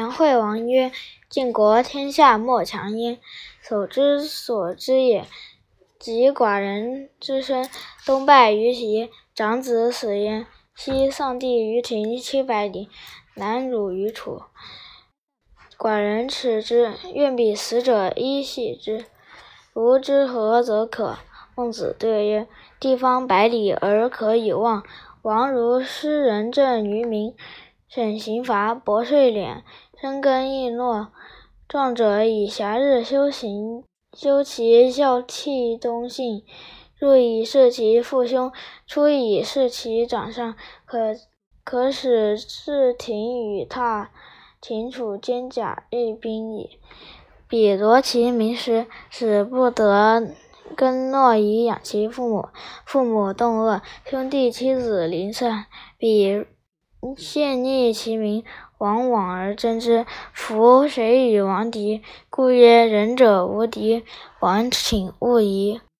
梁惠王曰：“晋国天下莫强焉，守之所知也。及寡人之身，东败于齐，长子死焉。西丧地于秦七百里，南辱于楚。寡人耻之，愿比死者一系之。如之何则可？”孟子对曰：“地方百里而可以望，王如施仁政于民，审刑罚，薄税敛，深耕易诺。壮者以暇日修行，修其孝悌忠信，入以事其父兄，出以事其长上，可可使至庭与榻，秦楚兼甲利兵矣。彼夺其民时，使不得。”耕诺以养其父母，父母动恶，兄弟妻子离散，彼陷逆其名，王往而争之。夫谁与王敌？故曰：仁者无敌，王请勿疑。